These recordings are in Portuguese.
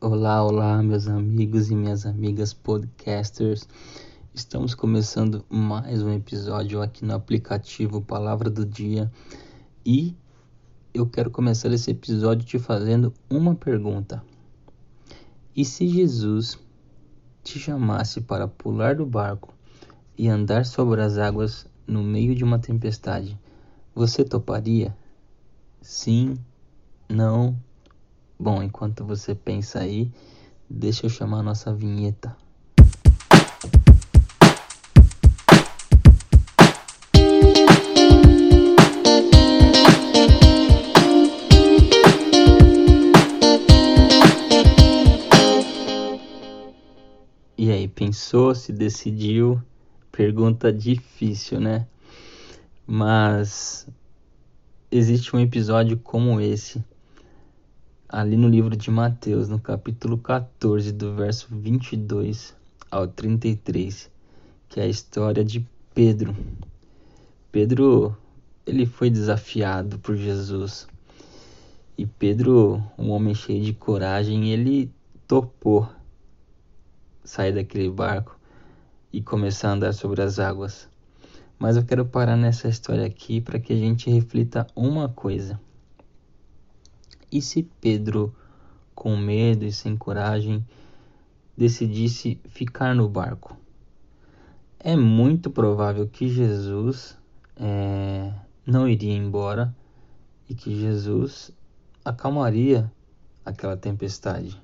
Olá, olá, meus amigos e minhas amigas podcasters. Estamos começando mais um episódio aqui no aplicativo Palavra do Dia e eu quero começar esse episódio te fazendo uma pergunta. E se Jesus te chamasse para pular do barco e andar sobre as águas no meio de uma tempestade, você toparia? Sim? Não? Bom, enquanto você pensa aí, deixa eu chamar a nossa vinheta. E aí, pensou, se decidiu? Pergunta difícil, né? Mas existe um episódio como esse ali no livro de Mateus, no capítulo 14, do verso 22 ao 33, que é a história de Pedro. Pedro, ele foi desafiado por Jesus. E Pedro, um homem cheio de coragem, ele topou sair daquele barco e começar a andar sobre as águas. Mas eu quero parar nessa história aqui para que a gente reflita uma coisa. E se Pedro, com medo e sem coragem, decidisse ficar no barco? É muito provável que Jesus é, não iria embora e que Jesus acalmaria aquela tempestade.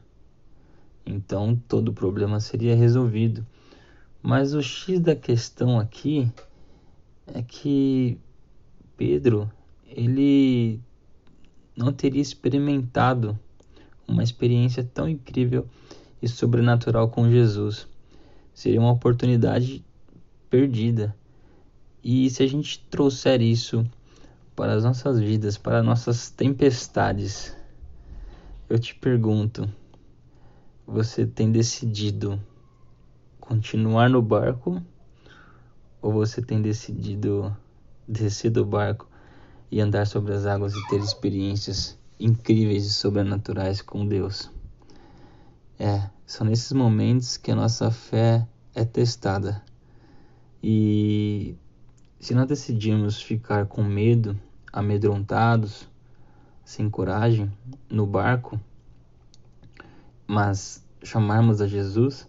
Então todo o problema seria resolvido. Mas o X da questão aqui é que Pedro, ele não teria experimentado uma experiência tão incrível e sobrenatural com Jesus. Seria uma oportunidade perdida. E se a gente trouxer isso para as nossas vidas, para as nossas tempestades, eu te pergunto: você tem decidido continuar no barco ou você tem decidido descer do barco e andar sobre as águas e ter experiências incríveis e sobrenaturais com Deus. É, são nesses momentos que a nossa fé é testada. E se nós decidimos ficar com medo, amedrontados, sem coragem, no barco, mas chamarmos a Jesus,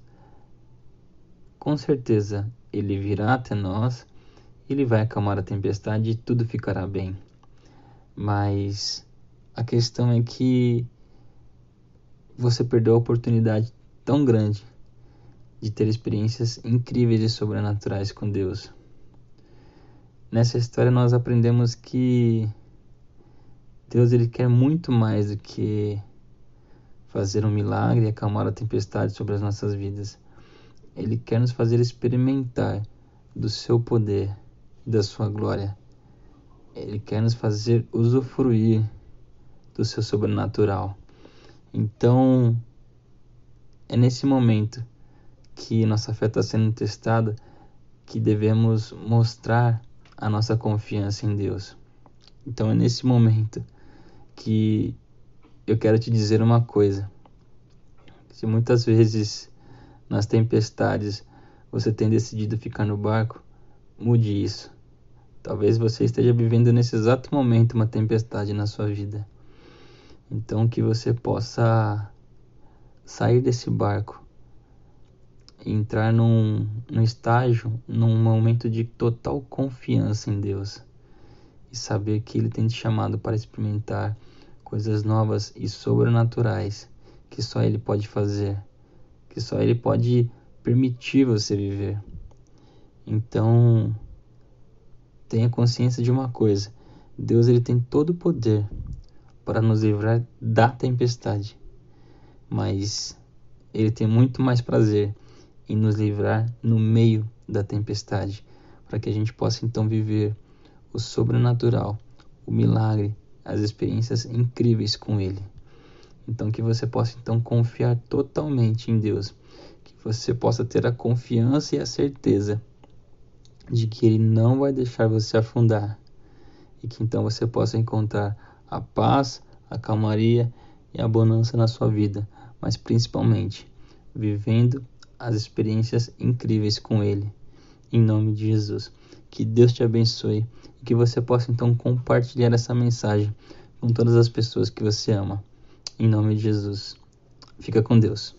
com certeza ele virá até nós, ele vai acalmar a tempestade e tudo ficará bem. Mas a questão é que você perdeu a oportunidade tão grande de ter experiências incríveis e sobrenaturais com Deus. Nessa história nós aprendemos que Deus ele quer muito mais do que fazer um milagre e acalmar a tempestade sobre as nossas vidas. Ele quer nos fazer experimentar do seu poder, da sua glória. Ele quer nos fazer usufruir do seu sobrenatural. Então, é nesse momento que nossa fé está sendo testada que devemos mostrar a nossa confiança em Deus. Então, é nesse momento que eu quero te dizer uma coisa. Se muitas vezes nas tempestades você tem decidido ficar no barco, mude isso. Talvez você esteja vivendo nesse exato momento uma tempestade na sua vida. Então que você possa sair desse barco e entrar num, num estágio, num momento de total confiança em Deus e saber que Ele tem te chamado para experimentar coisas novas e sobrenaturais que só Ele pode fazer, que só Ele pode permitir você viver. Então, tenha consciência de uma coisa: Deus ele tem todo o poder para nos livrar da tempestade, mas ele tem muito mais prazer em nos livrar no meio da tempestade, para que a gente possa então viver o sobrenatural, o milagre, as experiências incríveis com ele. Então que você possa então confiar totalmente em Deus, que você possa ter a confiança e a certeza de que Ele não vai deixar você afundar e que então você possa encontrar a paz, a calmaria e a bonança na sua vida, mas principalmente vivendo as experiências incríveis com Ele. Em nome de Jesus. Que Deus te abençoe e que você possa então compartilhar essa mensagem com todas as pessoas que você ama. Em nome de Jesus. Fica com Deus.